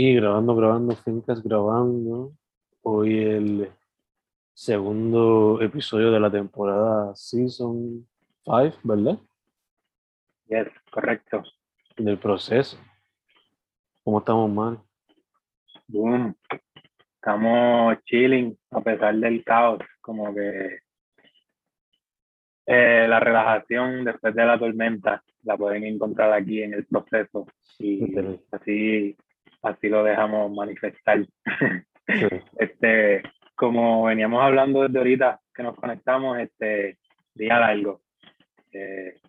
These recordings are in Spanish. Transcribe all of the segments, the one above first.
Y grabando, grabando, Fincas grabando. Hoy el segundo episodio de la temporada Season 5, ¿verdad? Yes, correcto. Del proceso. ¿Cómo estamos, man? Boom. Estamos chilling a pesar del caos, como que eh, la relajación después de la tormenta la pueden encontrar aquí en el proceso y así así lo dejamos manifestar. este, como veníamos hablando desde ahorita que nos conectamos, este día largo. Eh,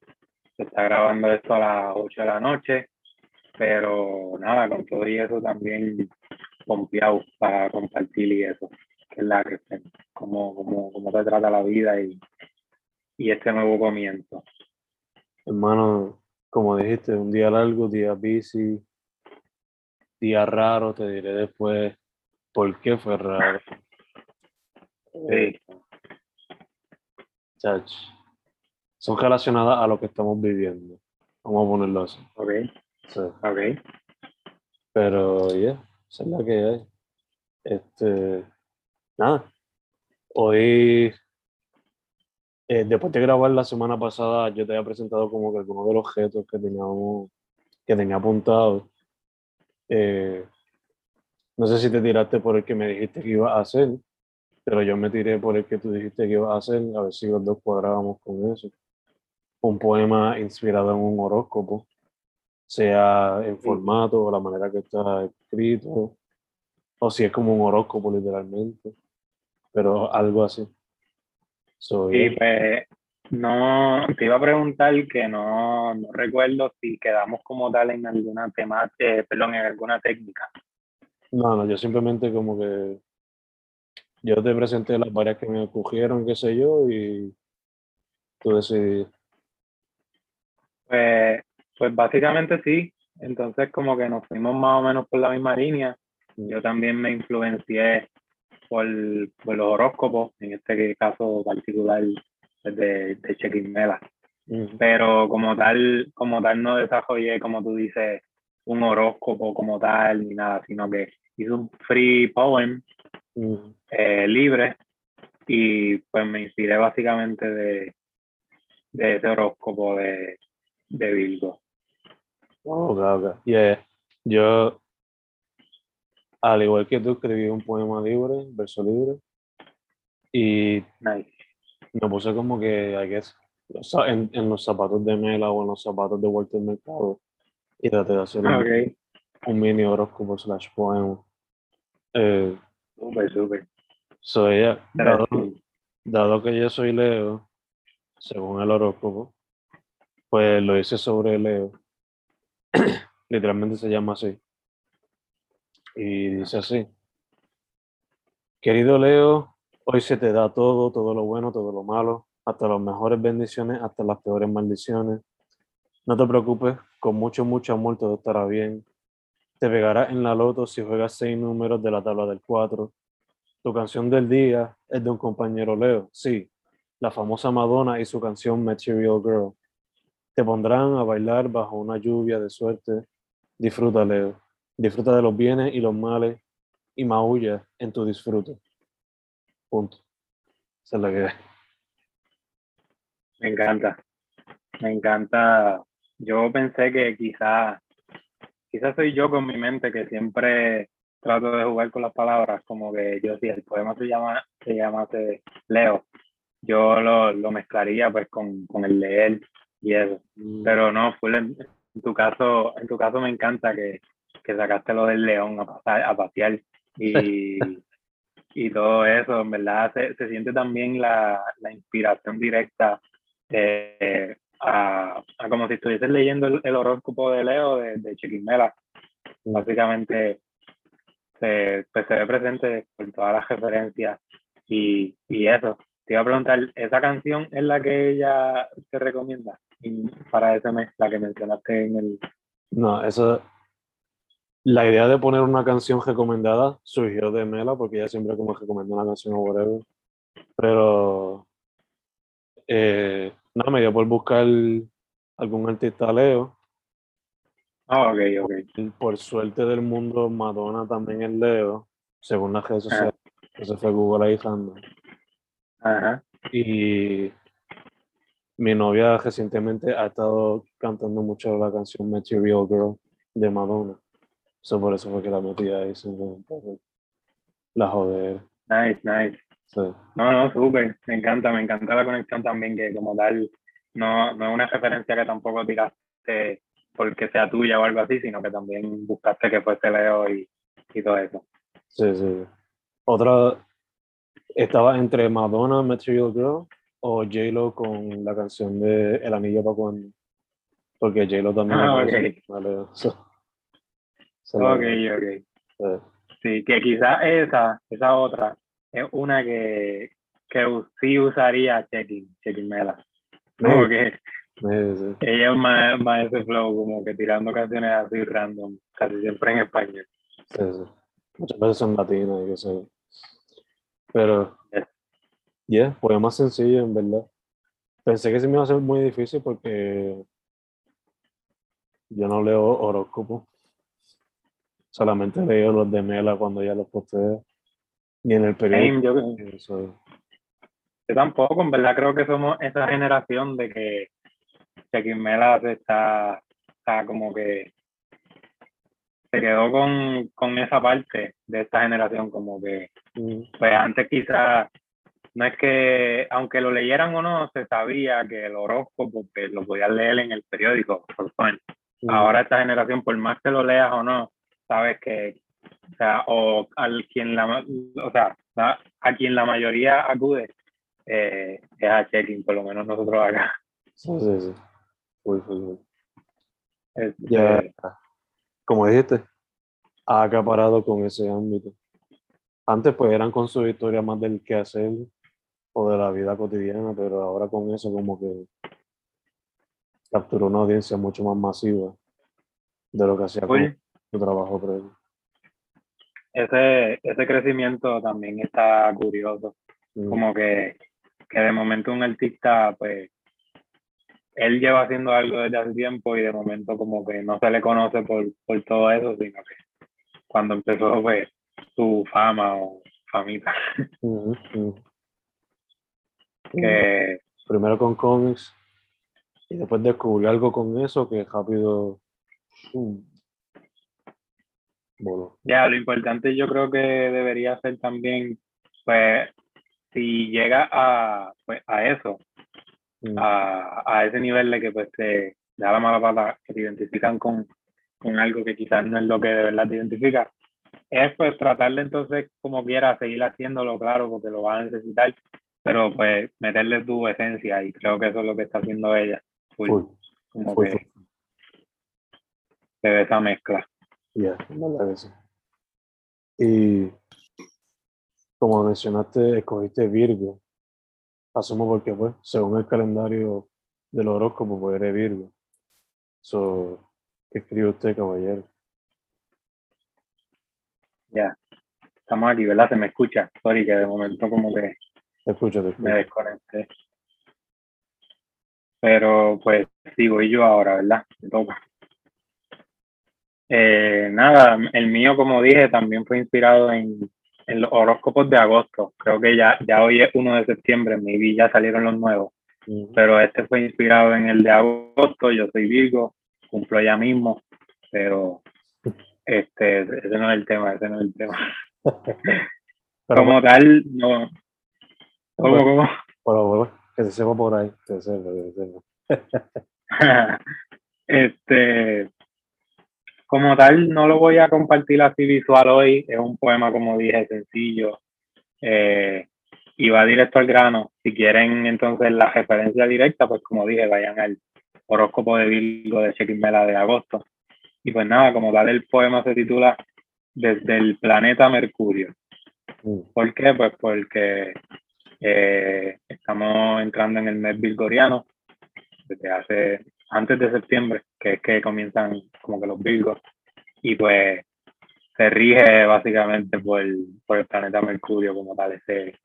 se está grabando esto a las 8 de la noche, pero nada, con todo y eso también confiado para compartir y eso, que es la que cómo, cómo, cómo te trata la vida y, y este nuevo comienzo. Hermano, como dijiste, un día largo, día busy, día raro, te diré después por qué fue raro. Sí. Chach. Son relacionadas a lo que estamos viviendo. Vamos a ponerlo así. Ok. Sí. Ok. Pero, ya, yeah, esa es la que hay. Este, nada. Hoy, eh, después de grabar la semana pasada, yo te había presentado como que algunos de los objetos que teníamos, que tenía apuntados. Eh, no sé si te tiraste por el que me dijiste que ibas a hacer, pero yo me tiré por el que tú dijiste que ibas a hacer, a ver si los dos cuadrábamos con eso. Un poema inspirado en un horóscopo, sea en formato o la manera que está escrito, o si es como un horóscopo literalmente, pero algo así. Sí, pues no, te iba a preguntar que no, no recuerdo si quedamos como tal en alguna temática, eh, perdón, en alguna técnica. No, no, yo simplemente como que yo te presenté las varias que me ocurrieron, qué sé yo, y tú decidí. Pues, pues básicamente sí. Entonces como que nos fuimos más o menos por la misma línea. Yo también me influencié por, por los horóscopos, en este caso particular de, de Chequimela. Pero como tal, como tal no desarrollé, como tú dices, un horóscopo como tal ni nada, sino que hice un free poem eh, libre y pues me inspiré básicamente de, de ese horóscopo de, de Virgo. Oh, okay, Yeah. Yo, al igual que tú, escribí un poema libre, verso libre, y nice me puse como que, I guess, en, en, los zapatos de Mela o en los zapatos de Walter Mercado y traté de hacer un, un, mini horóscopo slash poema. Eh, súper, súper. Soy, dado, dado que yo soy Leo, según el horóscopo, pues lo hice sobre Leo. Literalmente se llama así. Y dice así. Querido Leo, Hoy se te da todo, todo lo bueno, todo lo malo, hasta las mejores bendiciones, hasta las peores maldiciones. No te preocupes, con mucho, mucho amor todo estará bien. Te pegarás en la loto si juegas seis números de la tabla del 4. Tu canción del día es de un compañero Leo, sí, la famosa Madonna y su canción Material Girl. Te pondrán a bailar bajo una lluvia de suerte. Disfruta, Leo. Disfruta de los bienes y los males y maulla en tu disfrute. Punto. Esa es la que Me encanta. Me encanta. Yo pensé que quizás quizás soy yo con mi mente que siempre trato de jugar con las palabras, como que yo si el poema se llama, se llamase Leo, yo lo, lo mezclaría pues con, con, el leer y eso. Mm. Pero no, fue en, tu caso, en tu caso me encanta que, que sacaste lo del león a, pasar, a pasear y, y todo eso, en verdad se, se siente también la, la inspiración directa eh, a, a, como si estuvieses leyendo el, horóscopo de Leo de, de Chiquimela. Básicamente se, pues se ve presente por todas las referencias y, y eso. Te iba a preguntar, ¿esa canción es la que ella te recomienda para ese mes, la que mencionaste en el... No, eso la idea de poner una canción recomendada surgió de Mela, porque ella siempre como recomendó una canción o whatever. Pero eh, no, me dio por buscar algún artista Leo. Ah, ok, ok. Por suerte del mundo, Madonna también es Leo, según las redes sociales. Eso fue Google ahí Ajá. Y mi novia recientemente ha estado cantando mucho la canción Material Girl de Madonna. So, por eso fue que la metí ahí, la joder. Nice, nice. No, no, súper. Me encanta, me encanta la conexión también, que como tal, no, no es una referencia que tampoco tiraste porque sea tuya o algo así, sino que también buscaste que fuese Leo y, y todo eso. Sí, sí. Otra, estaba entre Madonna, Material Girl o J-Lo con la canción de El Anillo para cuando. Porque J-Lo también. Ah, ok. ok. Sí. que quizás esa, esa otra, es una que, que sí usaría Checking, Checking Mela. Como que ella es más, más ese flow, como que tirando canciones así random, casi siempre en español. Sí, sí. Muchas veces son latinas y qué sé. Pero, yeah, fue más sencillo, en verdad. Pensé que se me iba a ser muy difícil porque yo no leo horóscopo. Solamente leo los de Mela cuando ya los posteo. Ni en el periódico. Yo, tampoco, en verdad creo que somos esa generación de que Chequín Mela está, está como que se quedó con, con, esa parte de esta generación, como que, mm. pues antes quizás, no es que, aunque lo leyeran o no, se sabía que el horóscopo, que lo podías leer en el periódico, por mm. Ahora esta generación, por más que lo leas o no, sabes que o sea, o al quien la, o sea, a quien la mayoría acude eh, es a Checking, por lo menos nosotros acá. Sí, sí, sí. ya, como dijiste, ha acaparado con ese ámbito. Antes pues eran con su historia más del hacer o de la vida cotidiana, pero ahora con eso como que capturó una audiencia mucho más masiva de lo que hacía con su trabajo previo ese, ese crecimiento también está curioso. Como que, que de momento un artista, pues, él lleva haciendo algo desde hace tiempo y de momento como que no se le conoce por, por todo eso, sino que cuando empezó, pues, su fama o famita. que, Primero con cómics y después descubrí algo con eso que rápido ya, lo importante yo creo que debería ser también, pues, si llega a, pues, a eso, mm. a, a, ese nivel de que pues te da la mala pata, que te identifican con, con algo que quizás no es lo que de verdad te identifica, es pues tratarle entonces como quiera seguir haciéndolo, claro, porque lo va a necesitar, pero pues meterle tu esencia y creo que eso es lo que está haciendo ella. como que de esa mezcla. Ya, Y como mencionaste, escogiste Virgo. Asumo porque, pues, según el calendario del horóscopo, pues eres Virgo. So, ¿Qué escribe usted, caballero? Ya, estamos aquí, ¿verdad? Se me escucha. Sorry, que de momento como que te escucho, te me desconecté. Pero pues sigo y yo ahora, ¿verdad? Me toca. Eh, nada, el mío, como dije, también fue inspirado en, en, los horóscopos de agosto. Creo que ya, ya hoy es 1 de septiembre, maybe ya salieron los nuevos. Pero este fue inspirado en el de agosto. Yo soy Virgo, cumplo ya mismo, pero este, ese no es el tema, ese no es el tema. como tal, no. ¿Cómo, cómo? Pero que se sepa por ahí, que se sepa, que se sepa. este, como tal, no lo voy a compartir así visual hoy. Es un poema, como dije, sencillo. Eh, y va directo al grano. Si quieren entonces la referencia directa, pues como dije, vayan al horóscopo de Virgo de Chequín Mela de agosto. Y pues nada, como tal, el poema se titula Desde el planeta Mercurio. Mm. ¿Por qué? Pues porque eh, estamos entrando en el mes virgoriano desde hace antes de septiembre, que es que comienzan como que los Virgos, y pues se rige básicamente por, por el planeta Mercurio como tal, ese,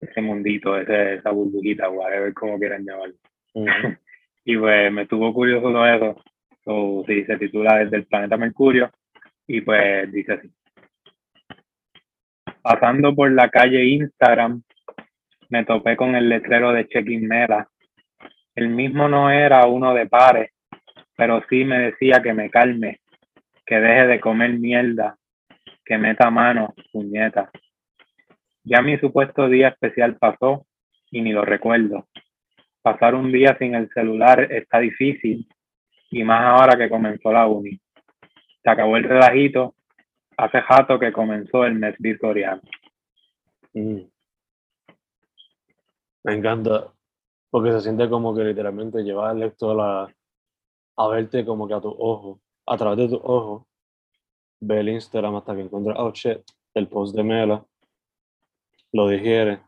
ese mundito, ese, esa burbujita, whatever como quieran llamarlo. y pues me estuvo curioso todo eso. o sí, se titula Desde el planeta Mercurio y pues dice así. Pasando por la calle Instagram, me topé con el letrero de Check-in Mela. El mismo no era uno de pares, pero sí me decía que me calme, que deje de comer mierda, que meta mano, puñeta. Ya mi supuesto día especial pasó y ni lo recuerdo. Pasar un día sin el celular está difícil y más ahora que comenzó la uni. Se acabó el relajito, hace jato que comenzó el mes victoriano. Mm. Me encanta, porque se siente como que literalmente lleva al lector a, a verte como que a tu ojo, a través de tu ojo, ve el Instagram hasta que encuentra, oh shit, el post de Mela, lo digiere,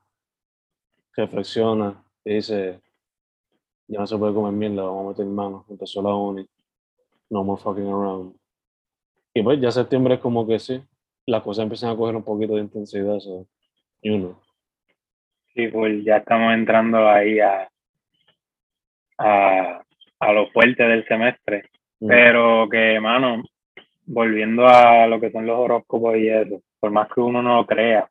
reflexiona y dice, ya no se puede comer mierda, vamos a meter manos, empezó la uni, no more fucking around. Y pues ya septiembre es como que sí, las cosas empiezan a coger un poquito de intensidad, y uno. Sí, pues ya estamos entrando ahí a, a, a lo fuerte del semestre, Mm. pero que, mano, volviendo a lo que son los horóscopos y eso, por más que uno no lo crea,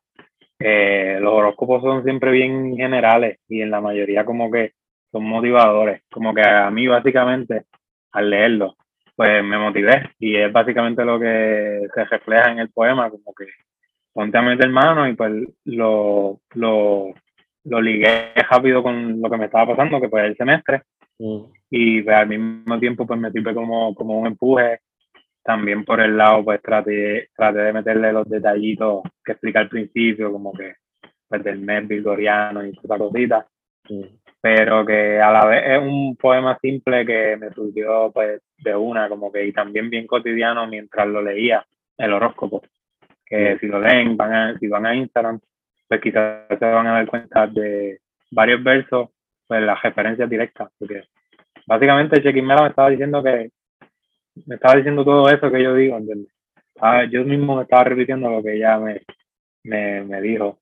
eh, los horóscopos son siempre bien generales y en la mayoría como que son motivadores, como que a mí básicamente al leerlo, pues me motivé y es básicamente lo que se refleja en el poema, como que ponte a meter mano y pues lo, lo, lo ligué rápido con lo que me estaba pasando, que fue el semestre, Mm. y pues, al mismo tiempo pues me sirve como, como un empuje. También por el lado pues traté, traté de meterle los detallitos que explica al principio, como que pues del mes victoriano y toda cosita, Mm. pero que a la vez es un poema simple que me surgió pues de una, como que y también bien cotidiano mientras lo leía, el horóscopo, que si lo leen, van a, si van a Instagram, pues quizás se van a dar cuenta de varios versos, pues las referencias directas, porque básicamente Chequín Mela me estaba diciendo que me estaba diciendo todo eso que yo digo, ¿entiendes? Ah, yo mismo me estaba repitiendo lo que ella me, me, me dijo.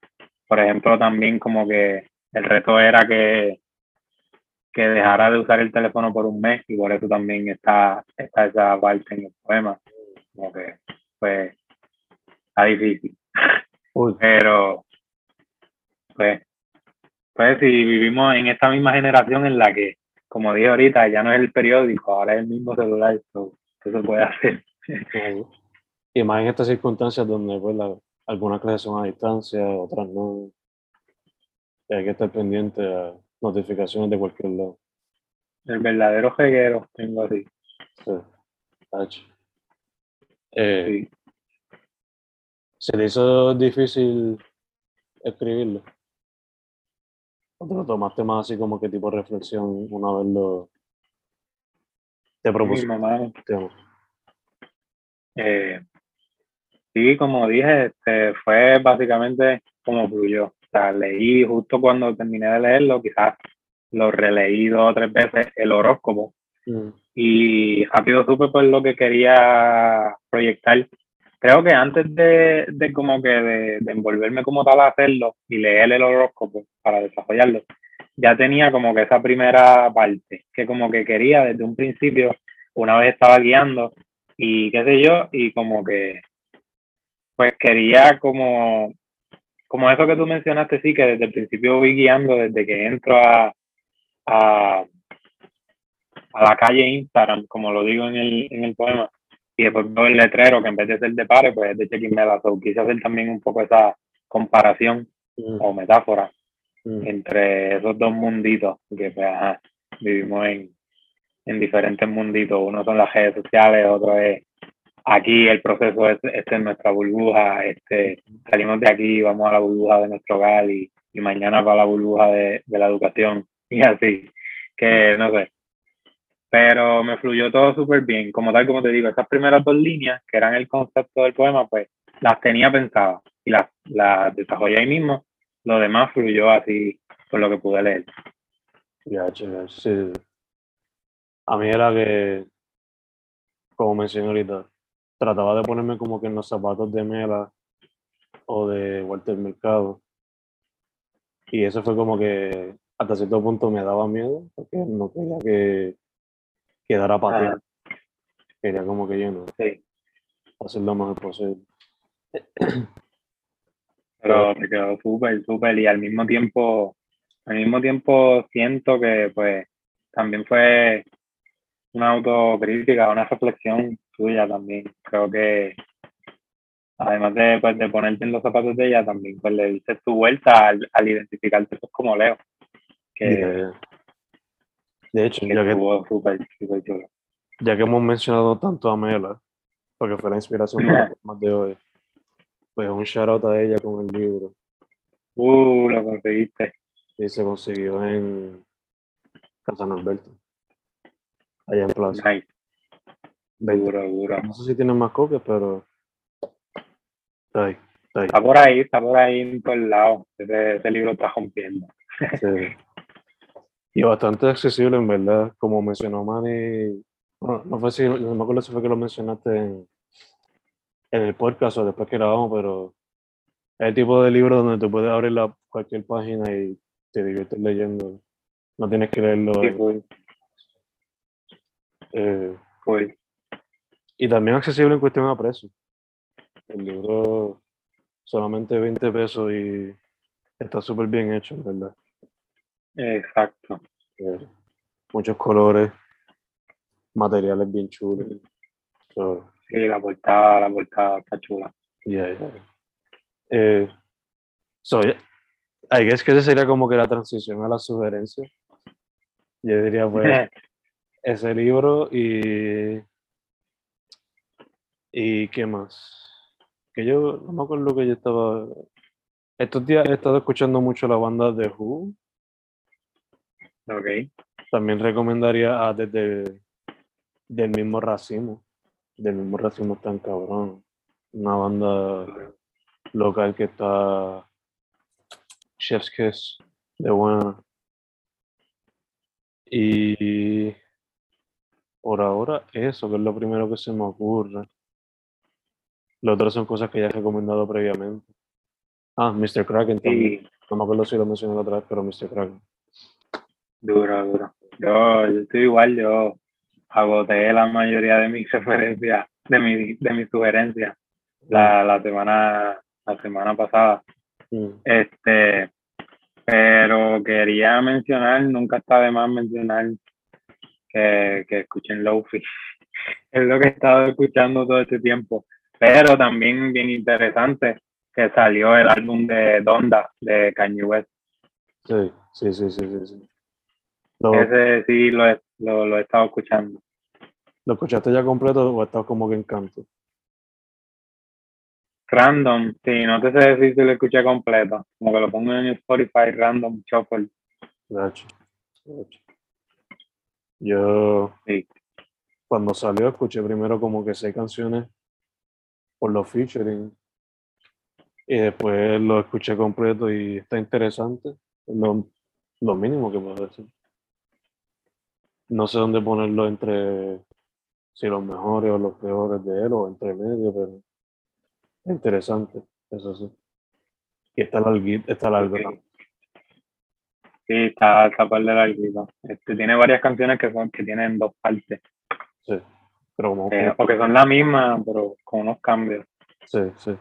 Por ejemplo, también como que el reto era que, que dejara de usar el teléfono por un mes y por eso también está, está esa parte en el poema. Como que, pues, está difícil. Uy, Pero, pues, pues si vivimos en esta misma generación en la que, como dije ahorita, ya no es el periódico, ahora es el mismo celular, so, ¿qué se puede hacer? Y más en estas circunstancias donde pues, la- algunas clases son a distancia, otras no. Y hay que estar pendiente a notificaciones de cualquier lado. El verdadero jeguero tengo así. Sí. Eh, Sí. ¿Se le hizo difícil escribirlo? ¿O te lo tomaste más así como que tipo reflexión una vez lo te propusiste? eh, sí, como dije, este, fue básicamente como fluyó. O sea, leí justo cuando terminé de leerlo, quizás lo releí dos o tres veces el horóscopo Mm, y rápido supe pues lo que quería proyectar. Creo que antes de, de como que de, envolverme como tal a hacerlo y leer el horóscopo para desarrollarlo, ya tenía como que esa primera parte que como que quería desde un principio, una vez estaba guiando y qué sé yo, y como que pues quería como, como eso que tú mencionaste, sí, que desde el principio voy guiando, desde que entro a, a, a la calle Instagram, como lo digo en el, en el poema, y después veo el letrero que en vez de ser de pares, pues es de check-in. So, quise hacer también un poco esa comparación mm, o metáfora mm. entre esos dos munditos, que pues, ajá, vivimos en, en diferentes munditos. Uno son las redes sociales, otro es aquí el proceso es, este es nuestra burbuja, este, salimos de aquí, vamos a la burbuja de nuestro hogar y, y mañana va a la burbuja de, de la educación y así, que no sé. Pero me fluyó todo súper bien, como tal como te digo, esas primeras dos líneas, que eran el concepto del poema, pues las tenía pensadas y las, las desarrollé ahí mismo, lo demás fluyó así por lo que pude leer. Ya, sí. A mí era que, como mencioné ahorita, trataba de ponerme como que en los zapatos de Mela o de Walter Mercado. Y eso fue como que hasta cierto punto me daba miedo, porque no quería que quedara pateado. quería como que lleno, Sí, hacer lo mejor posible. pero te quedó súper, súper y al mismo tiempo, al mismo tiempo siento que pues también fue una autocrítica, una reflexión tuya también. Creo que además de, pues, de ponerte en los zapatos de ella, también pues le diste tu vuelta al, al identificarte pues, como Leo. Que, Yeah. De hecho, ya que, ya que hemos mencionado tanto a Mela, porque fue la inspiración para tema de hoy, pues un shout out a ella con el libro. Uh, lo conseguiste. Y se consiguió en Casa Norberto. Allá en Plaza. Nice. 20. Duro, duro. No sé si tienen más copias, pero está ahí, está ahí. Está por ahí, está por ahí en todos lados. Ese, ese libro está rompiendo. Sí. Y bastante accesible, en verdad. Como mencionó Manny, bueno, no fue si, no me acuerdo si fue que lo mencionaste en, en el podcast o después que grabamos, pero es el tipo de libro donde tú puedes abrir la, cualquier página y te diviertes leyendo. No tienes que leerlo. Sí, cool, eh, cool. y también accesible en cuestión de precio. El libro solamente 20 pesos y está súper bien hecho, en verdad. Exacto. Eh, muchos colores, materiales bien chulos. So, Sí, la portada, la portada está chula. yeah, yeah. Eh, so, I guess que esa sería como que la transición a la sugerencia. Yo diría, pues, ese libro y. ¿Y qué más? Que yo no me acuerdo lo que yo estaba. Estos días he estado escuchando mucho la banda de Who. Ok. También recomendaría a desde del mismo racimo. Del mismo racimo tan cabrón. Una banda local que está Chef's Kiss de buena. Y por ahora eso, que es lo primero que se me ocurre. Lo otro son cosas que ya he recomendado previamente. Ah, Mr. Kraken también. Sí, No me acuerdo si lo mencioné otra vez, pero Mr. Kraken. Duro, duro. Yo, yo estoy igual, yo agoté la mayoría de mis referencias, de, mi, de mis sugerencias la, la semana la semana pasada. Este, pero quería mencionar, nunca está de más mencionar que, que escuchen Lofi. Es lo que he estado escuchando todo este tiempo. Pero también bien interesante que salió el álbum de Donda de Kanye West. Sí, sí, sí, sí, sí. sí. Lo, Ese sí lo he, lo, lo he estado escuchando. ¿Lo escuchaste ya completo o estás como que en canto? Random, sí, no te sé decir si lo escuché completo. Como que lo pongo en Spotify, random, shuffle. Gacho, gacho. Yo, Sí. cuando salió, escuché primero como que seis canciones por los featuring. Y después lo escuché completo y está interesante. Es Lo, lo mínimo que puedo decir. No sé dónde ponerlo entre si los mejores o los peores de él o entre medio, pero es interesante, eso sí. Y está largo, está largo. También. Sí, está, está par de larguito. Este, tiene varias canciones que son que tienen dos partes. Sí, pero como eh, o que son la misma, pero con unos cambios. sí, sí.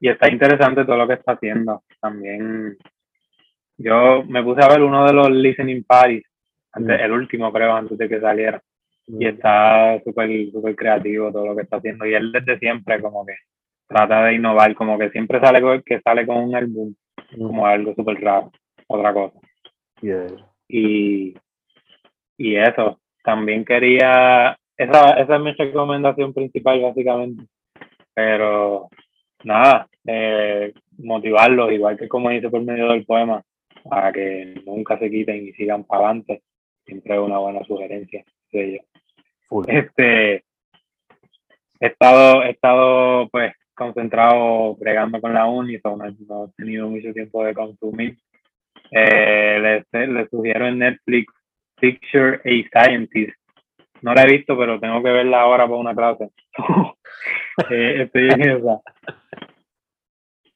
Y está interesante todo lo que está haciendo. También yo me puse a ver uno de los listening parties, antes, Mm. el último creo, antes de que saliera. Y Mm, está súper súper creativo todo lo que está haciendo. Y él desde siempre como que trata de innovar, como que siempre sale con, que sale con un álbum mm, como algo súper raro, otra cosa. yeah. Y, y eso, también quería, esa, esa es mi recomendación principal básicamente. Pero nada, eh, motivarlos, igual que como hice por medio del poema, para que nunca se quiten y sigan para adelante. Siempre es una buena sugerencia de ellos. Este, he estado, he estado pues concentrado bregando con la uni, no, no he tenido mucho tiempo de consumir. Eh, les, les sugiero en Netflix Picture a Scientist. No la he visto, pero tengo que verla ahora para una clase. Eh, estoy en esa.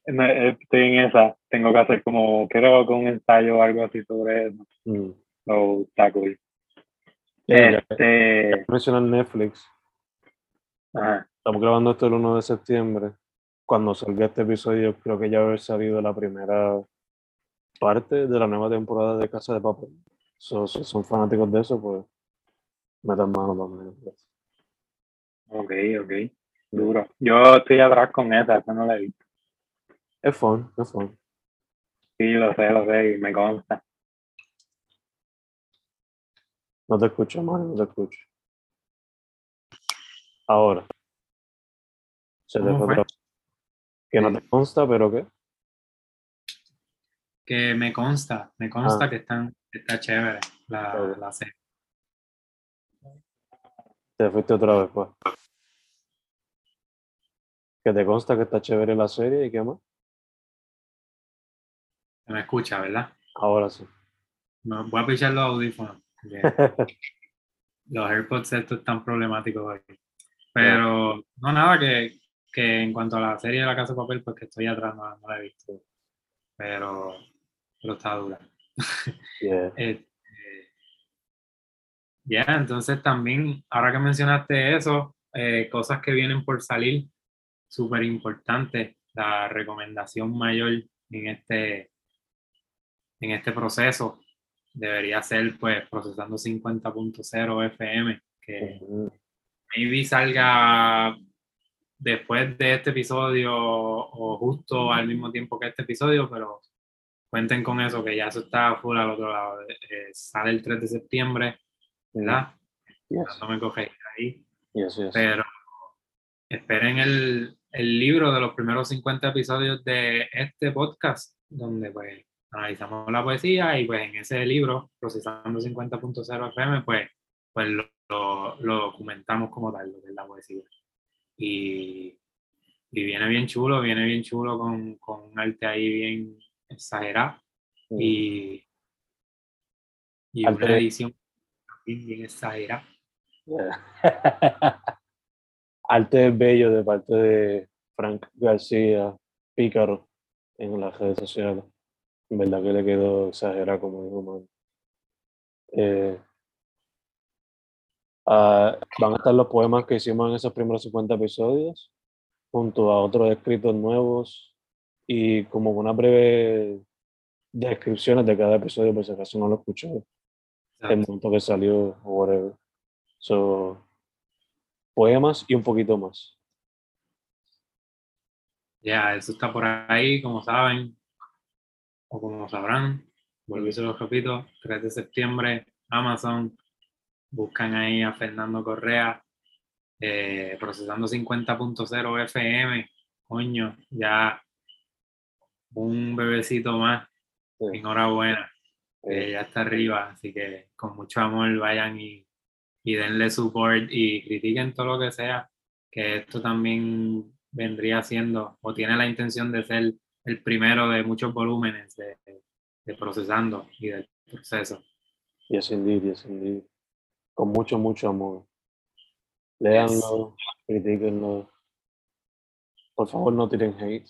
Estoy en esa. Tengo que hacer como, creo que un ensayo o algo así sobre eso. Mm. So, está cool. Yeah, Este, mencionar Netflix. Ajá. Estamos grabando esto el 1 de septiembre. Cuando salga este episodio, creo que ya haber salido la primera parte de la nueva temporada de Casa de Papel. So, si son fanáticos de eso, pues metan mano también. Ok, ok. Duro. Yo estoy atrás con esa, esa no la he visto. Es fun, es fun. Sí, lo sé, lo sé, y me consta. No te escucho, Mario, no te escucho. Ahora. Se te ¿Cómo fue otra vez. Que no te consta, pero ¿qué? Que me consta, me consta que están, que está chévere la, la serie. Te fuiste otra vez, pues. Que te consta que está chévere la serie y qué más. Se me escucha, ¿verdad? Ahora sí. Voy a pichar los audífonos. los AirPods estos están problemáticos. Pero no nada que, que en cuanto a la serie de la casa de papel, pues que estoy atrás, no, no la he visto. Pero, pero está dura. Yeah. Este, Ya, entonces también, ahora que mencionaste eso, eh, cosas que vienen por salir, súper importante, la recomendación mayor en este, en este proceso debería ser pues procesando 50.0 FM, que Ujú. maybe salga después de este episodio o justo al mismo tiempo que este episodio, pero cuenten con eso, que ya eso está full al otro lado. Eh, sale el 3 de septiembre, ¿verdad? Yes, No me coges ahí, yes, yes. pero esperen el, el libro de los primeros 50 episodios de este podcast, donde pues analizamos la poesía y pues en ese libro, Procesando 50.0 FM, pues, pues lo, lo- lo documentamos como tal, lo que es la poesía. Y, y viene bien chulo, viene bien chulo con, con un arte ahí bien exagerado y, y Arte- una edición bien, bien exagerada. Yeah. Arte bello de parte de Frank García Pícaro en las redes sociales. En verdad que le quedó exagerado como dijo man. Eh, ah, van a estar los poemas que hicimos en esos primeros 50 episodios, junto a otros escritos nuevos y como una breve descripciones de cada episodio, por si acaso no lo escuché el momento que salió o whatever. So, poemas y un poquito más. Ya, eso está por ahí, como saben, o como sabrán. Se los repito, 3 de septiembre, Amazon. Buscan ahí a Fernando Correa, eh, procesando 50.0 FM. Coño, ya un bebecito más. Sí. Enhorabuena, que Eh, ya está arriba. Así que con mucho amor vayan y, y denle support y critiquen todo lo que sea, que esto también vendría siendo o tiene la intención de ser el primero de muchos volúmenes de, de procesando y del proceso. yes, indeed, yes, indeed. Con mucho, mucho amor. Léanlo, critíquenlo. Por favor, no tiren hate.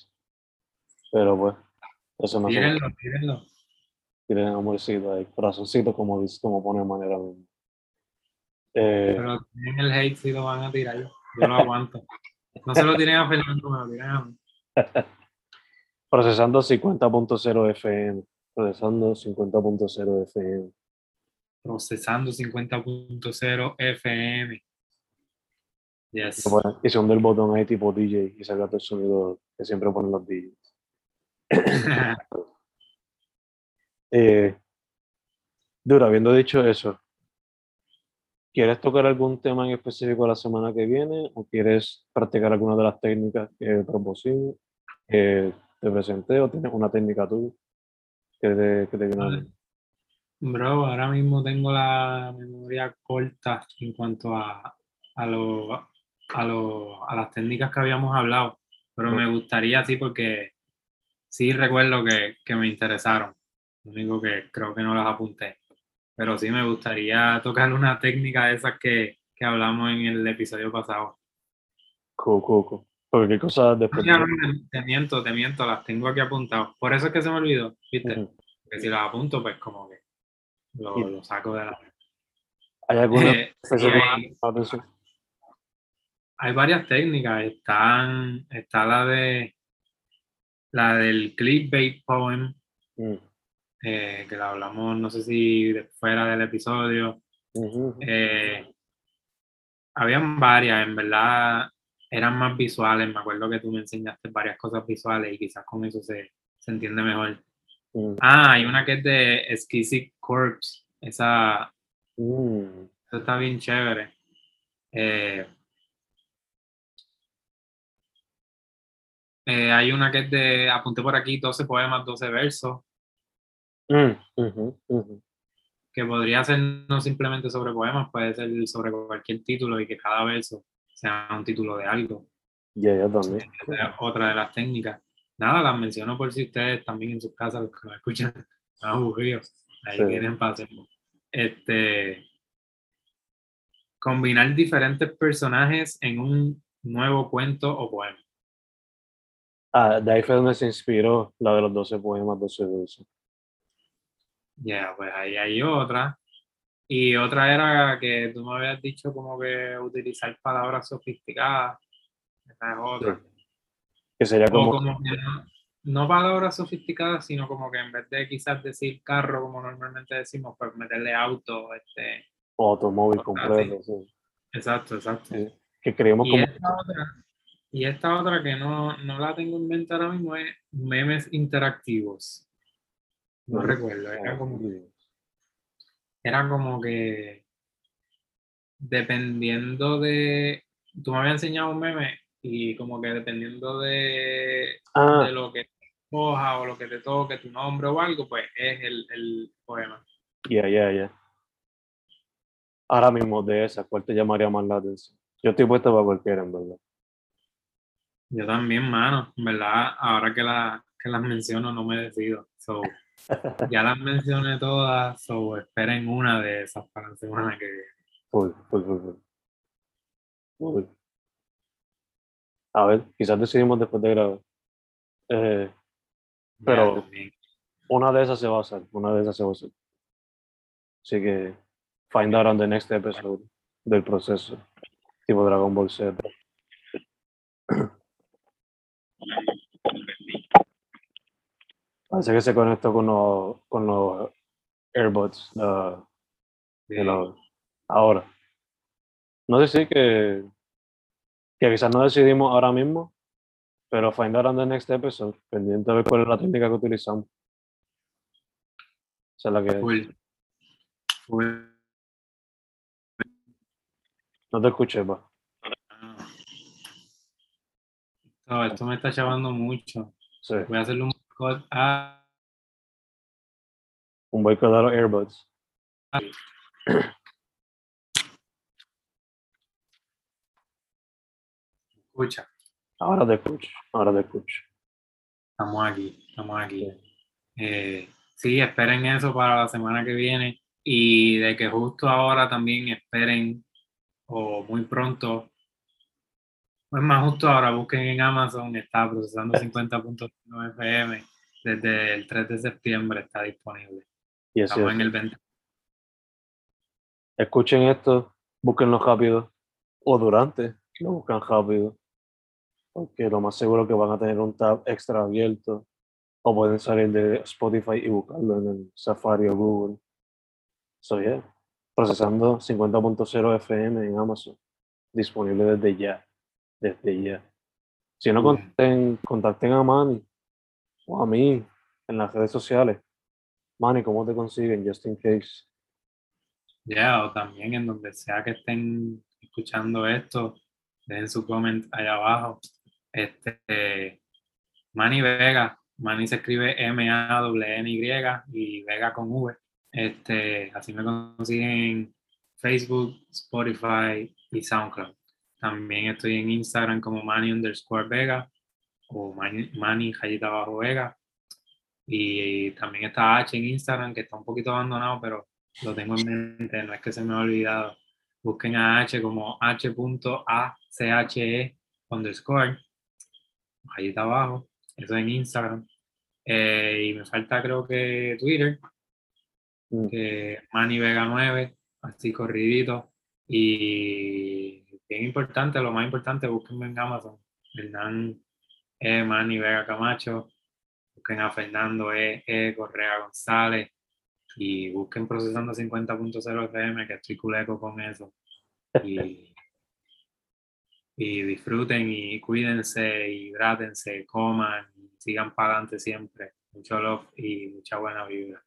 Pero pues, eso no se Tírenlo, tírenlo. tiren amorcito ahí, corazoncito, como, dice- como pone manera mismo. Eh, Pero tienen el hate si lo van a tirar. Yo lo aguanto. No se lo tiren a Fernando, me lo tiren a mí. procesando 50.0 FM. Procesando 50.0 FM. Procesando 50.0 FM. Yes. Y son del botón ahí tipo DJ y saca todo el sonido que siempre ponen los DJs. Eh, Dura, habiendo dicho eso, ¿quieres tocar algún tema en específico la semana que viene o quieres practicar alguna de las técnicas que propusimos, que te presenté o tienes una técnica tuya que te, que te mente? Bro, ahora mismo tengo la memoria corta en cuanto a, a, lo- a, lo- a las técnicas que habíamos hablado, pero me gustaría sí porque sí recuerdo que, que me interesaron. Lo único que creo que no las apunté. Pero sí me gustaría tocar una técnica de esas que, que hablamos en el episodio pasado. Cool, cool, cool. Porque qué cosas después. No, te miento, te miento, las tengo aquí apuntadas. Por eso es que se me olvidó, ¿viste? Ujú. Que si las apunto, pues como que lo, saco de la... ¿Hay alguna Eh, hay- varias técnicas. Están, está la de la del clickbait poem, Mm. eh, que la hablamos, no sé si fuera del episodio. Eh, habían varias, en verdad eran más visuales. Me acuerdo que tú me enseñaste varias cosas visuales y quizás con eso se, se entiende mejor. Mm. Ah, hay una que es de Exquisite Corpse. Esa, Mm. esa está bien chévere. Eh, eh, hay una que es de, apunté por aquí, 12 poemas, 12 versos, Mm. Ujú. que podría ser no simplemente sobre poemas, puede ser sobre cualquier título y que cada verso sea un título de algo. Ya, ya también. Otra de las técnicas. Nada, las menciono por si ustedes también en sus casas, los que escuchan, están aburridos, ahí Sí. tienen para hacerlo. Este, combinar diferentes personajes en un nuevo cuento o poema. Ah, de ahí fue donde se inspiró la de los 12 poemas, 12 versos. Ya, pues ahí hay otra. Y otra era que tú me habías dicho como que utilizar palabras sofisticadas. Esa es otra. Que sería O como, como que no, no palabras sofisticadas, sino como que en vez de quizás decir carro como normalmente decimos, pues meterle auto, este, automóvil Ah, completo. sí. exacto, exacto. Sí. Que creemos Y como. esta otra, y esta otra que no, no la tengo en mente ahora mismo es memes interactivos. No Ujú. recuerdo, era como, era como que dependiendo de, tú me habías enseñado un meme y como que dependiendo de, Ah, de lo que coja o lo que te toque, tu nombre o algo, pues es el, el poema. ya, ya, ya. Ahora mismo de esa, ¿cuál te llamaría más la atención? Yo estoy puesto para cualquiera, en verdad. Yo también, mano, en verdad, ahora que, la, que las menciono no me decido. So, ya las mencioné todas, so esperen una de esas para la semana que viene. Full, full, full. Full. A ver, quizás decidimos después de grabar. Eh, Pero- también. una de esas se va a hacer, una de esas se va a hacer. Así que find out on the next episode del proceso, tipo Dragon Ball Z. Parece que se conectó con los, con los ah, Sí. de los- ahora. No decir que, que quizás no decidimos ahora mismo, pero find out on the next episode, pendiente de ver cuál es la técnica que utilizamos. Esa es la que. Full. Full. No te escuché, pa. No, esto me está chavando mucho. Sí, Voy a hacerle un boicot a un boicot a los AirBuds. escucha. Ahora te escucho, ahora te escucho. Estamos aquí, estamos aquí. Eh, sí, esperen eso para la semana que viene y de que justo ahora también esperen o muy pronto, es más justo ahora, busquen en Amazon, está procesando 50.9 FM desde el 3 de septiembre está disponible. Y así Estamos es. en el 20. Escuchen esto, búsquenlo rápido, o durante, lo buscan rápido, porque lo más seguro que van a tener un tab extra abierto, o pueden salir de Spotify y buscarlo en el Safari o Google. So yeah, procesando 50.0 FM en Amazon, disponible desde ya, desde ya. Si no, contacten, contacten a Manny o a mí en las redes sociales. Manny, ¿cómo te consiguen? Just in case. Ya, o también en donde sea que estén escuchando esto, dejen su comment allá abajo. Este, Manny Vega, Manny se escribe M-A-N-Y y Vega con V. Este, así me consiguen en Facebook, Spotify y SoundCloud. También estoy en Instagram como Manny underscore Vega o Manny, rayita abajo Vega. Y también está H en Instagram, que está un poquito abandonado, pero lo tengo en mente, no es que se me ha olvidado. Busquen a H como h.ache underscore, ahí está abajo, eso en Instagram. Eh, y me falta creo que Twitter, Mm. que Manny Vega 9, así corridito. Y bien bien importante, lo más importante, búsquenme en Amazon. Hernán E. Manny Vega Camacho. Busquen a Fernando E. e Correa González. Y busquen Procesando 50.0 FM, que estoy culeco con eso. Y, y disfruten y cuídense, hidrátense, coman, sigan para adelante siempre. Mucho love y mucha buena vibra.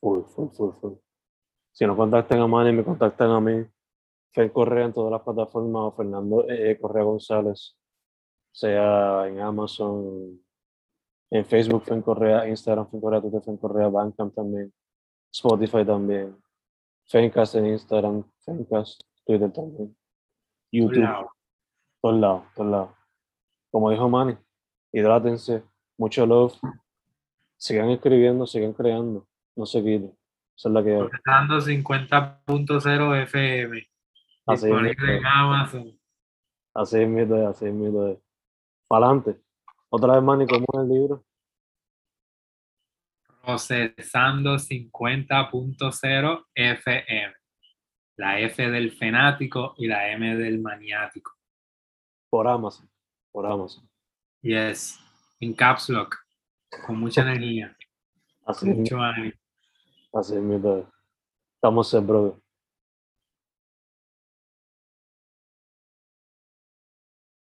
Full, full, full, full. Si no contactan a Manny, me contactan a mí. Fer Correa en todas las plataformas o Fernando eh, Correa González, sea en Amazon, en Facebook Fer Correa, Instagram Fer Correa, Twitter Fer Correa, Bandcamp también, Spotify también, Fencast en Instagram, Fencast, Twitter también, YouTube, todos lados, todos lados. Como dijo Manny, hidrátense, mucho love, sigan escribiendo, sigan creando, no se quiten. Esa es la que hay. Procesando 50.0 FM. Así Disponible mismo. en Amazon. Así es es, así es es. Para adelante. Otra vez, Manny, ¿cómo es el libro? Procesando 50.0 FM. La F del fenático y la M del maniático. Por Amazon. Por Amazon. Yes. En Caps Lock. Con mucha energía. Así es, Mucho ánimo. así es. Estamos set, brother.